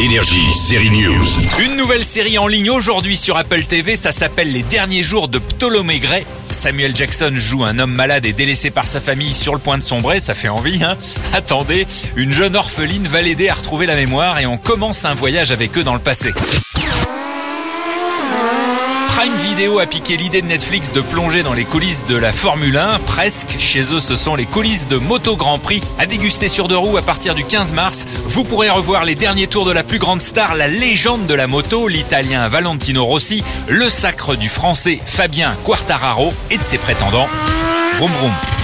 Énergie, série News. Une nouvelle série en ligne aujourd'hui sur Apple TV, ça s'appelle Les derniers jours de Ptolomée Gray. Samuel Jackson joue un homme malade et délaissé par sa famille sur le point de sombrer, ça fait envie, hein Attendez, une jeune orpheline va l'aider à retrouver la mémoire et on commence un voyage avec eux dans le passé. Prime Video a piqué l'idée de Netflix de plonger dans les coulisses de la Formule 1. Presque. Chez eux, ce sont les coulisses de Moto Grand Prix à déguster sur deux roues à partir du 15 mars. Vous pourrez revoir les derniers tours de la plus grande star, la légende de la moto, l'italien Valentino Rossi, le sacre du français Fabien Quartararo et de ses prétendants. Vroom vroom.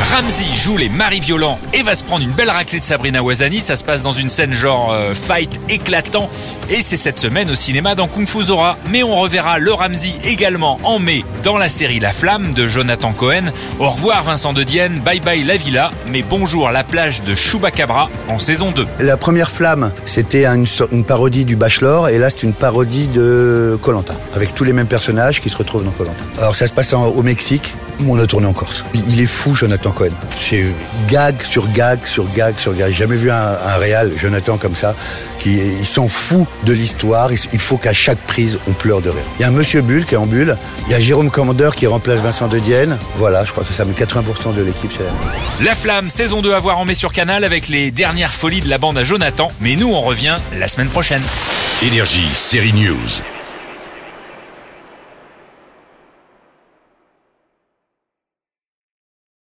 Ramsey joue les maris violents et va se prendre une belle raclée de Sabrina Wazani. Ça se passe dans une scène genre euh, fight éclatant. Et c'est cette semaine au cinéma dans Kung Fu Zora. Mais on reverra le Ramsey également en mai dans la série La Flamme de Jonathan Cohen. Au revoir Vincent de Dienne, bye bye la villa, mais bonjour la plage de Chubacabra en saison 2. La première flamme, c'était une, parodie du Bachelor, et là, c'est une parodie de Colanta, avec tous les mêmes personnages qui se retrouvent dans Colanta. Alors, ça se passe au Mexique. On a tourné en Corse. Il il est fou, Jonathan Cohen. C'est gag sur gag sur gag sur gag. J'ai jamais vu un, un réal, Jonathan, comme ça, qui ils sont fous de l'histoire. Il, il faut qu'à chaque prise, on pleure de rire. Il y a un Monsieur Bulle qui est en bulle. Il y a Jérôme Commandeur qui remplace Vincent de Dienne. Voilà, je crois que ça met 80% de l'équipe. c'est la- La Flamme, saison 2 à voir en mai sur Canal avec les dernières folies de la bande à Jonathan. Mais nous, on revient la semaine prochaine. Énergie, série News.